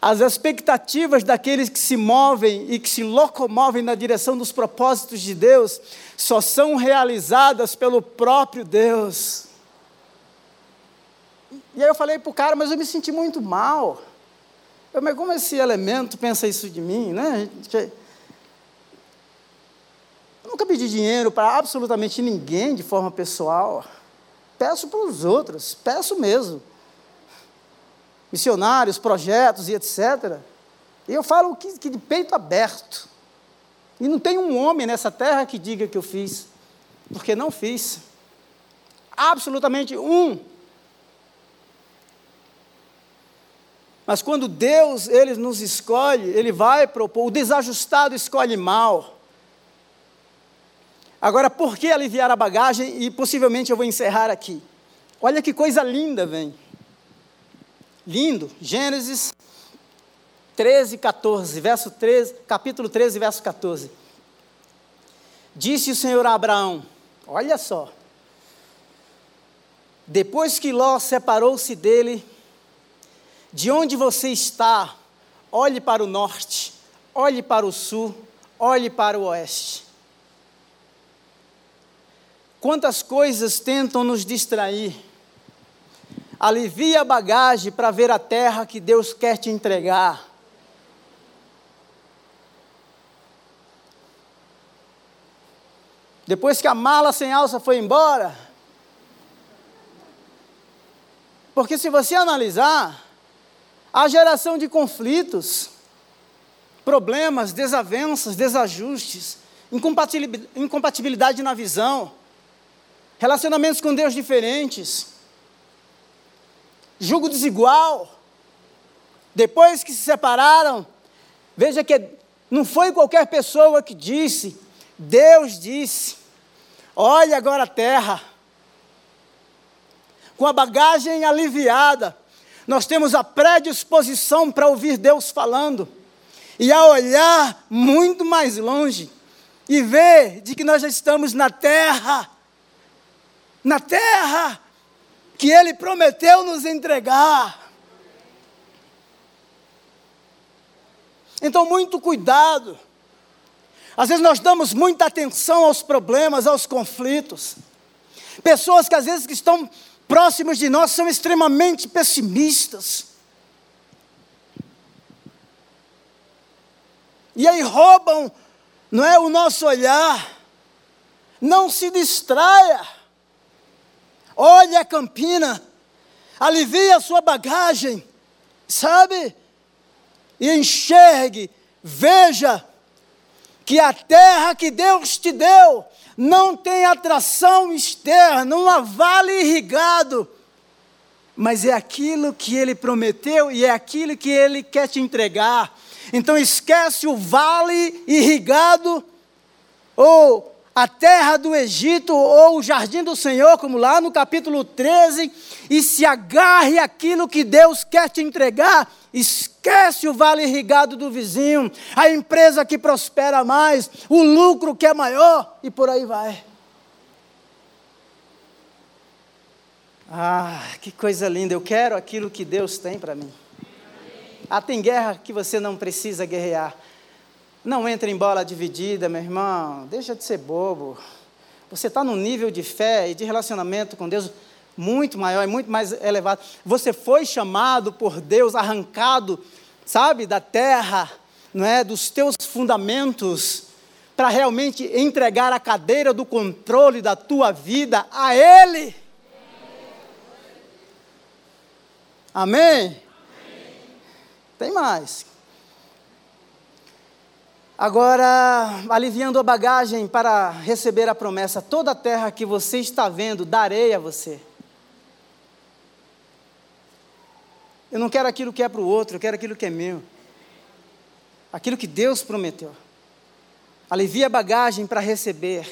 As expectativas daqueles que se movem e que se locomovem na direção dos propósitos de Deus só são realizadas pelo próprio Deus. E aí eu falei para o cara, mas eu me senti muito mal. Eu, mas como esse elemento pensa isso de mim, né? Eu nunca pedi dinheiro para absolutamente ninguém de forma pessoal. Peço para os outros, peço mesmo. Missionários, projetos e etc. E eu falo que, que de peito aberto. E não tem um homem nessa terra que diga que eu fiz, porque não fiz. Absolutamente um. Mas quando Deus ele nos escolhe, ele vai propor, o desajustado escolhe mal. Agora, por que aliviar a bagagem? E possivelmente eu vou encerrar aqui. Olha que coisa linda, vem. Lindo. Gênesis 13, 14, verso 13, capítulo 13, verso 14. Disse o Senhor a Abraão: Olha só. Depois que Ló separou-se dele, de onde você está, olhe para o norte, olhe para o sul, olhe para o oeste. Quantas coisas tentam nos distrair. Alivia a bagagem para ver a terra que Deus quer te entregar. Depois que a mala sem alça foi embora. Porque se você analisar, a geração de conflitos, problemas, desavenças, desajustes, incompatibilidade na visão, relacionamentos com Deus diferentes, julgo desigual. Depois que se separaram, veja que não foi qualquer pessoa que disse, Deus disse: olha agora a terra, com a bagagem aliviada, nós temos a predisposição para ouvir Deus falando, e a olhar muito mais longe, e ver de que nós já estamos na terra, na terra que Ele prometeu nos entregar. Então, muito cuidado. Às vezes nós damos muita atenção aos problemas, aos conflitos. Pessoas que às vezes que estão próximos de nós são extremamente pessimistas. E aí roubam, não é, o nosso olhar. Não se distraia. Olhe a campina, alivie a sua bagagem, sabe? e enxergue, veja que a terra que Deus te deu não tem atração externa, não há vale irrigado, mas é aquilo que Ele prometeu e é aquilo que Ele quer te entregar. Então esquece o vale irrigado, ou a terra do Egito, ou o jardim do Senhor, como lá no capítulo 13, e se agarre aquilo que Deus quer te entregar. Esquece o vale irrigado do vizinho, a empresa que prospera mais, o lucro que é maior, e por aí vai. Ah, que coisa linda, eu quero aquilo que Deus tem para mim. Ah, tem guerra que você não precisa guerrear. Não entre em bola dividida, meu irmão. Deixa de ser bobo. Você está num nível de fé e de relacionamento com Deus muito maior e muito mais elevado. Você foi chamado por Deus, arrancado, sabe, da terra, não é, dos teus fundamentos, para realmente entregar a cadeira do controle da tua vida a Ele. Amém? Tem mais. Agora, aliviando a bagagem para receber a promessa, toda a terra que você está vendo, darei a você. Eu não quero aquilo que é para o outro, eu quero aquilo que é meu. Aquilo que Deus prometeu. Alivia a bagagem para receber.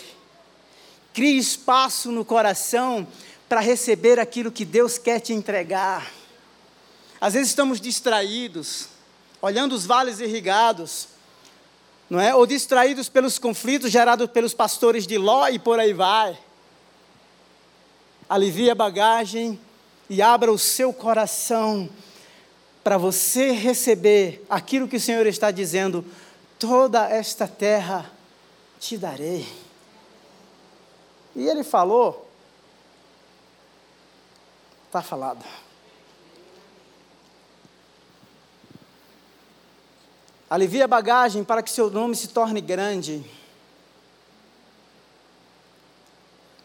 Crie espaço no coração para receber aquilo que Deus quer te entregar. Às vezes estamos distraídos, olhando os vales irrigados, não é? Ou distraídos pelos conflitos gerados pelos pastores de Ló e por aí vai. Alivie a bagagem e abra o seu coração para você receber aquilo que o Senhor está dizendo: toda esta terra te darei. E ele falou, está falado. Alivie a bagagem para que seu nome se torne grande.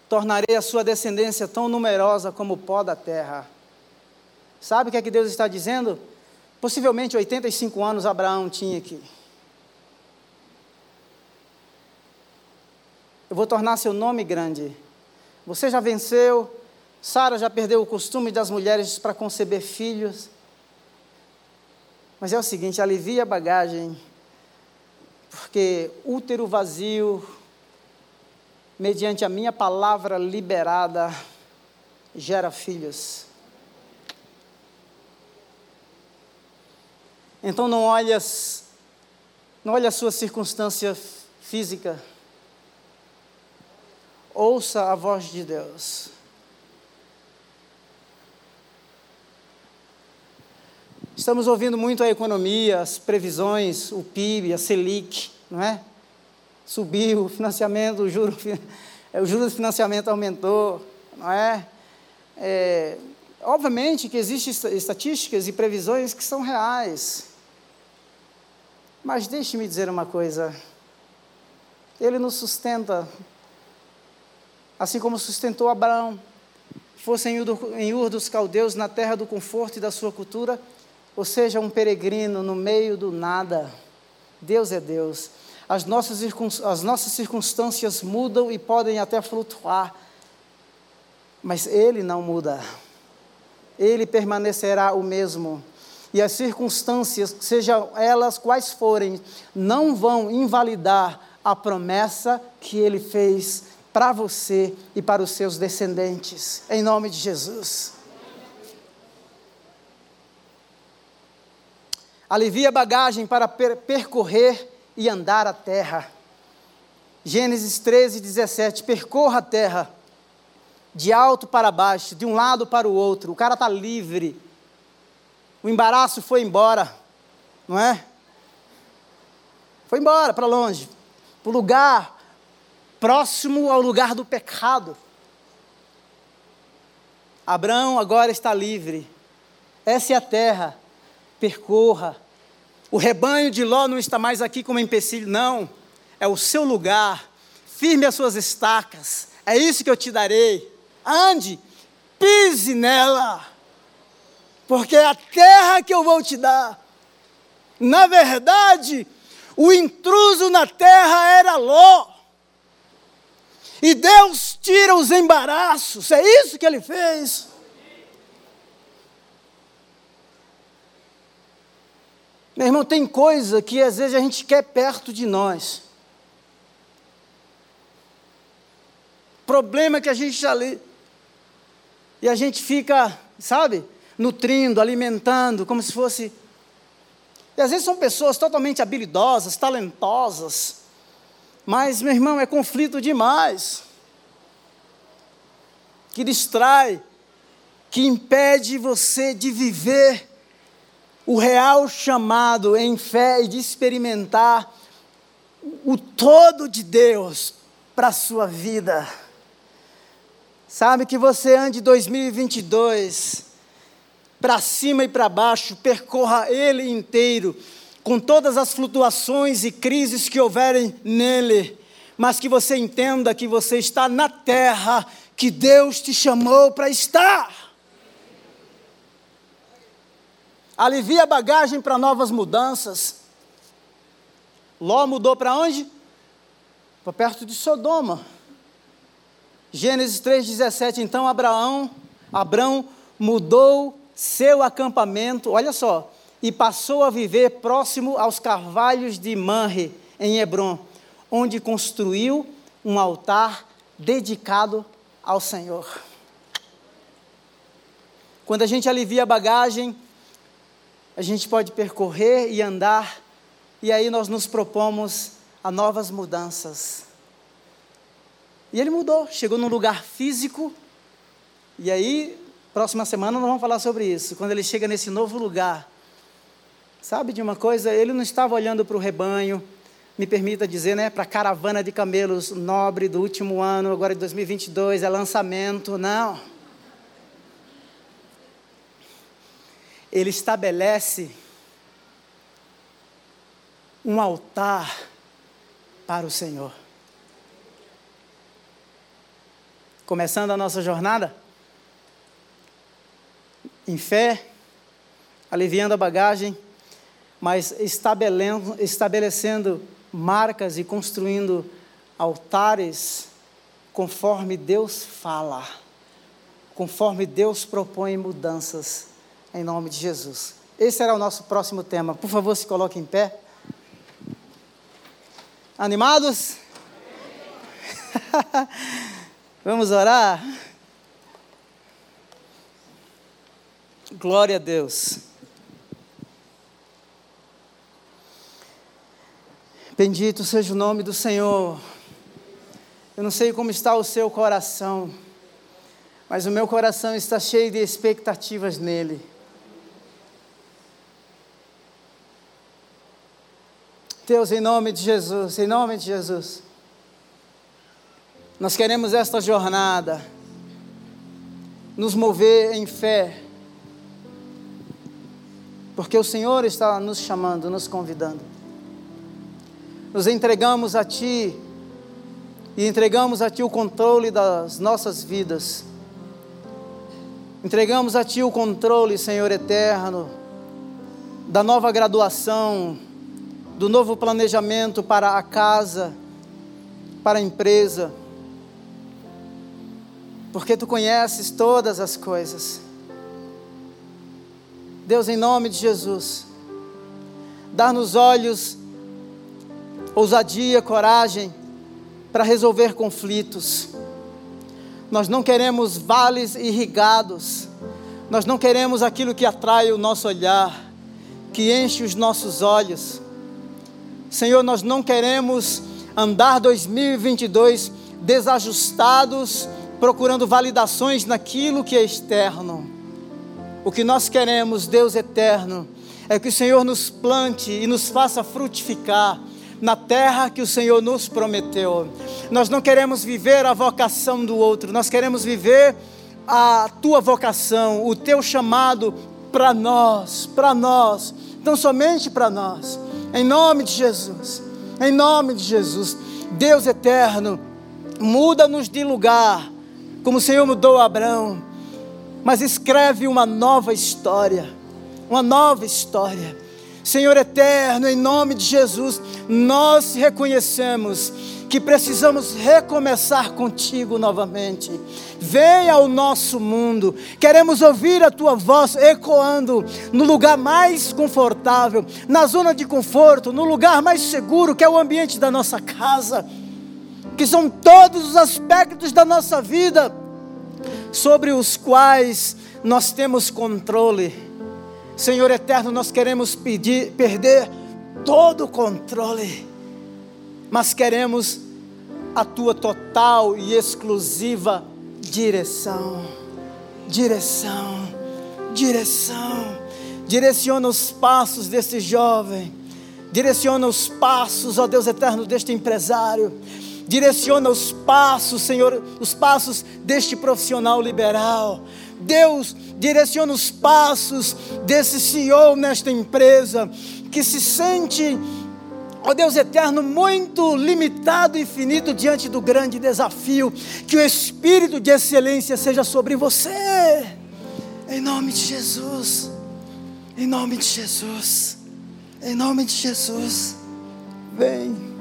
Tornarei a sua descendência tão numerosa como o pó da terra. Sabe o que é que Deus está dizendo? Possivelmente 85 anos Abraão tinha aqui. Eu vou tornar seu nome grande. Você já venceu. Sara já perdeu o costume das mulheres para conceber filhos. Mas é o seguinte: alivia a bagagem, porque útero vazio, mediante a minha palavra liberada, gera filhos. Então não olhas, não olha a sua circunstância física. Ouça a voz de Deus. Estamos ouvindo muito a economia, as previsões, o PIB, a Selic, não é? Subiu o financiamento, o juro, <laughs> o juro financiamento aumentou, não é? é obviamente que existem estatísticas e previsões que são reais. Mas deixe-me dizer uma coisa. Ele nos sustenta, assim como sustentou Abraão. Fosse em Ur dos Caldeus, na terra do conforto e da sua cultura, ou seja, um peregrino no meio do nada. Deus é Deus. As nossas, as nossas circunstâncias mudam e podem até flutuar, mas Ele não muda. Ele permanecerá o mesmo. E as circunstâncias, sejam elas quais forem, não vão invalidar a promessa que Ele fez para você e para os seus descendentes. Em nome de Jesus. Alivia a bagagem para per percorrer e andar a terra. Gênesis 13, 17. Percorra a terra, de alto para baixo, de um lado para o outro. O cara está livre. O embaraço foi embora, não é? Foi embora para longe, para o lugar próximo ao lugar do pecado. Abraão agora está livre. Essa é a terra. Percorra, o rebanho de Ló não está mais aqui como empecilho, não. É o seu lugar. Firme as suas estacas. É isso que eu te darei. Ande, pise nela. Porque a terra que eu vou te dar Na verdade, o intruso na terra era Ló. E Deus tira os embaraços, é isso que ele fez. Meu irmão, tem coisa que às vezes a gente quer perto de nós. Problema que a gente já lê. E a gente fica, sabe, nutrindo, alimentando, como se fosse. E às vezes são pessoas totalmente habilidosas, talentosas. Mas, meu irmão, é conflito demais. Que distrai, que impede você de viver o real chamado em fé e de experimentar o todo de Deus para a sua vida. Sabe que você ande 2022 para cima e para baixo, percorra ele inteiro, com todas as flutuações e crises que houverem nele, mas que você entenda que você está na terra que Deus te chamou para estar. Alivia a bagagem para novas mudanças. Ló mudou para onde? Para perto de Sodoma. Gênesis 3,17. Então Abraão, Abraão mudou seu acampamento, olha só, e passou a viver próximo aos carvalhos de Manre, em Hebron, onde construiu um altar dedicado ao Senhor. Quando a gente alivia a bagagem, a gente pode percorrer e andar, e aí nós nos propomos a novas mudanças. E ele mudou, chegou num lugar físico, e aí, próxima semana nós vamos falar sobre isso. Quando ele chega nesse novo lugar, sabe de uma coisa? Ele não estava olhando para o rebanho, me permita dizer, né, para a caravana de camelos nobre do último ano, agora de 2022, é lançamento, não. Ele estabelece um altar para o Senhor. começando a nossa jornada em fé, aliviando a bagagem, mas estabelecendo, estabelecendo marcas e construindo altares conforme Deus fala, conforme Deus propõe mudanças, em nome de Jesus. Esse será o nosso próximo tema. Por favor, se coloque em pé. Animados? <laughs> Vamos orar? Glória a Deus. Bendito seja o nome do Senhor. Eu não sei como está o seu coração, mas o meu coração está cheio de expectativas nele. Deus, em nome de Jesus, em nome de Jesus. Nós queremos esta jornada nos mover em fé, porque o Senhor está nos chamando, nos convidando. Nos entregamos a Ti e entregamos a Ti o controle das nossas vidas. Entregamos a Ti o controle, Senhor eterno, da nova graduação, do novo planejamento para a casa, para a empresa porque tu conheces todas as coisas. Deus, em nome de Jesus, dá-nos olhos, ousadia, coragem para resolver conflitos. Nós não queremos vales irrigados, nós não queremos aquilo que atrai o nosso olhar, que enche os nossos olhos. Senhor, nós não queremos andar 2022 desajustados procurando validações naquilo que é externo. O que nós queremos, Deus eterno, é que o Senhor nos plante e nos faça frutificar na terra que o Senhor nos prometeu. Nós não queremos viver a vocação do outro, nós queremos viver a tua vocação, o teu chamado para nós, para nós, então somente para nós. Em nome de Jesus. Em nome de Jesus. Deus eterno, muda-nos de lugar como o Senhor mudou Abraão, mas escreve uma nova história, uma nova história. Senhor eterno, em nome de Jesus, nós reconhecemos que precisamos recomeçar contigo novamente. Venha ao nosso mundo, queremos ouvir a tua voz ecoando no lugar mais confortável, na zona de conforto, no lugar mais seguro que é o ambiente da nossa casa, que são todos os aspectos da nossa vida sobre os quais nós temos controle. Senhor eterno, nós queremos pedir, perder todo o controle mas queremos a tua total e exclusiva direção. Direção, direção. Direciona os passos desse jovem. Direciona os passos, ó Deus eterno, deste empresário. Direciona os passos, Senhor, os passos deste profissional liberal. Deus, direciona os passos desse CEO nesta empresa que se sente ó oh Deus eterno, muito limitado e finito diante do grande desafio, que o espírito de excelência seja sobre você, em nome de Jesus, em nome de Jesus, em nome de Jesus, vem,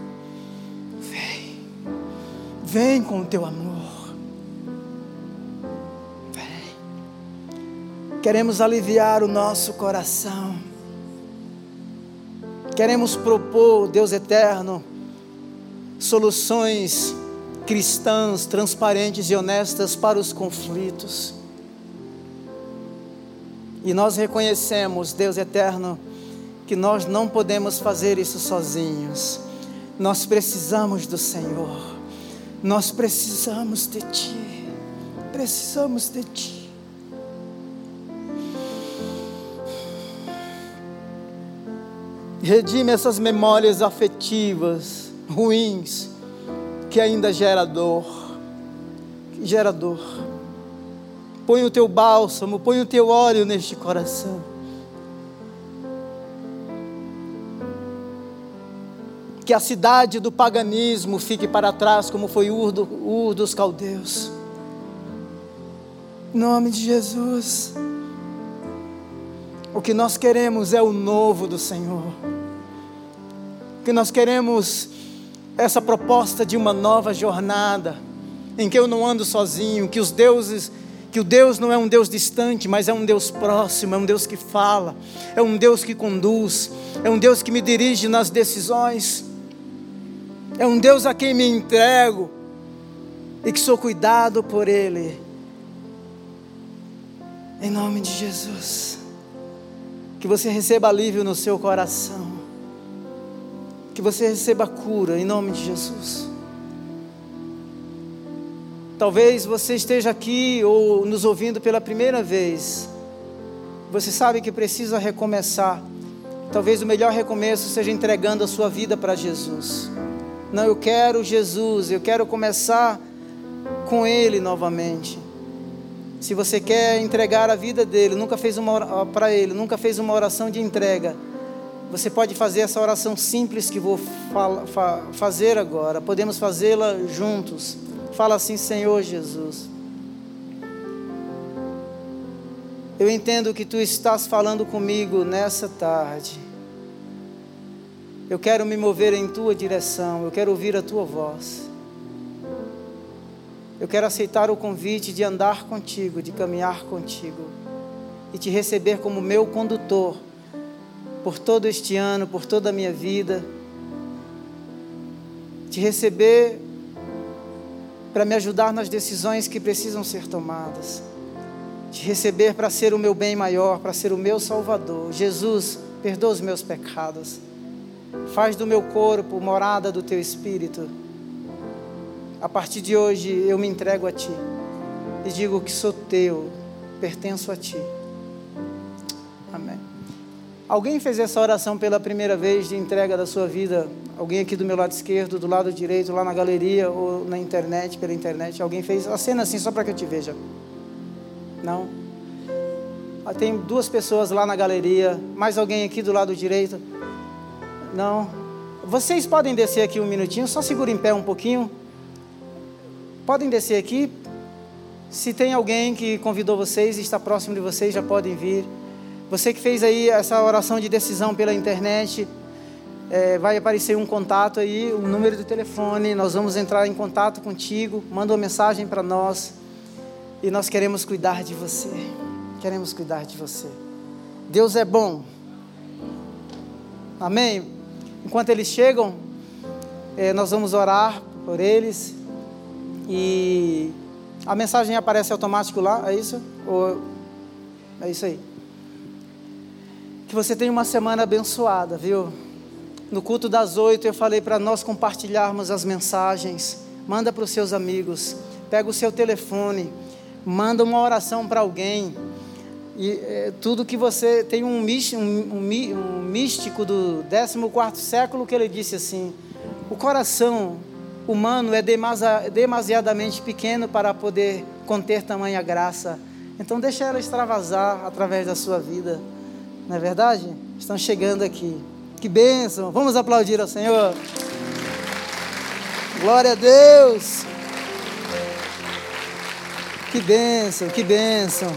vem com o teu amor, vem, queremos aliviar o nosso coração, Queremos propor, Deus eterno, soluções cristãs, transparentes e honestas para os conflitos. E nós reconhecemos, Deus eterno, que nós não podemos fazer isso sozinhos. Nós precisamos do Senhor. Nós precisamos de Ti. Precisamos de Ti. Redime essas memórias afetivas ruins que ainda gera dor, que gera dor. Põe o teu bálsamo, põe o teu óleo neste coração. Que a cidade do paganismo fique para trás, como foi Ur, do, Ur dos caldeus. Em nome de Jesus. O que nós queremos é o novo do Senhor. O que nós queremos é essa proposta de uma nova jornada, em que eu não ando sozinho, que os deuses, que o Deus não é um Deus distante, mas é um Deus próximo, é um Deus que fala, é um Deus que conduz, é um Deus que me dirige nas decisões, é um Deus a quem me entrego e que sou cuidado por Ele. Em nome de Jesus que você receba alívio no seu coração, que você receba cura em nome de Jesus. Talvez você esteja aqui ou nos ouvindo pela primeira vez, você sabe que precisa recomeçar. Talvez o melhor recomeço seja entregando a sua vida para Jesus. Não, eu quero Jesus, eu quero começar com Ele novamente. Se você quer entregar a vida dele, nunca fez uma para ele, nunca fez uma oração de entrega, você pode fazer essa oração simples que vou fa fa fazer agora. Podemos fazê-la juntos. Fala assim, Senhor Jesus. Eu entendo que tu estás falando comigo nessa tarde. Eu quero me mover em tua direção, eu quero ouvir a tua voz. Eu quero aceitar o convite de andar contigo, de caminhar contigo e te receber como meu condutor por todo este ano, por toda a minha vida. Te receber para me ajudar nas decisões que precisam ser tomadas. Te receber para ser o meu bem maior, para ser o meu Salvador. Jesus, perdoa os meus pecados. Faz do meu corpo morada do teu espírito a partir de hoje eu me entrego a Ti e digo que sou Teu, pertenço a Ti. Amém. Alguém fez essa oração pela primeira vez de entrega da sua vida? Alguém aqui do meu lado esquerdo, do lado direito, lá na galeria ou na internet, pela internet? Alguém fez a cena assim só para que eu te veja? Não? Ah, tem duas pessoas lá na galeria, mais alguém aqui do lado direito? Não? Vocês podem descer aqui um minutinho, só segura em pé um pouquinho. Podem descer aqui. Se tem alguém que convidou vocês e está próximo de vocês, já podem vir. Você que fez aí essa oração de decisão pela internet, é, vai aparecer um contato aí, o um número do telefone. Nós vamos entrar em contato contigo. Manda uma mensagem para nós. E nós queremos cuidar de você. Queremos cuidar de você. Deus é bom. Amém? Enquanto eles chegam, é, nós vamos orar por eles. E a mensagem aparece automático lá, é isso? Ou é isso aí? Que você tenha uma semana abençoada, viu? No culto das oito eu falei para nós compartilharmos as mensagens. Manda para os seus amigos. Pega o seu telefone. Manda uma oração para alguém. E é, tudo que você. Tem um, místico, um, um, místico do 14 século que ele disse assim: o coração humano é demasiadamente pequeno para poder conter tamanha graça. Então deixa ela extravasar através da sua vida. Não é verdade? Estão chegando aqui. Que bênção! Vamos aplaudir ao Senhor. Glória a Deus! Que bênção, que bênção.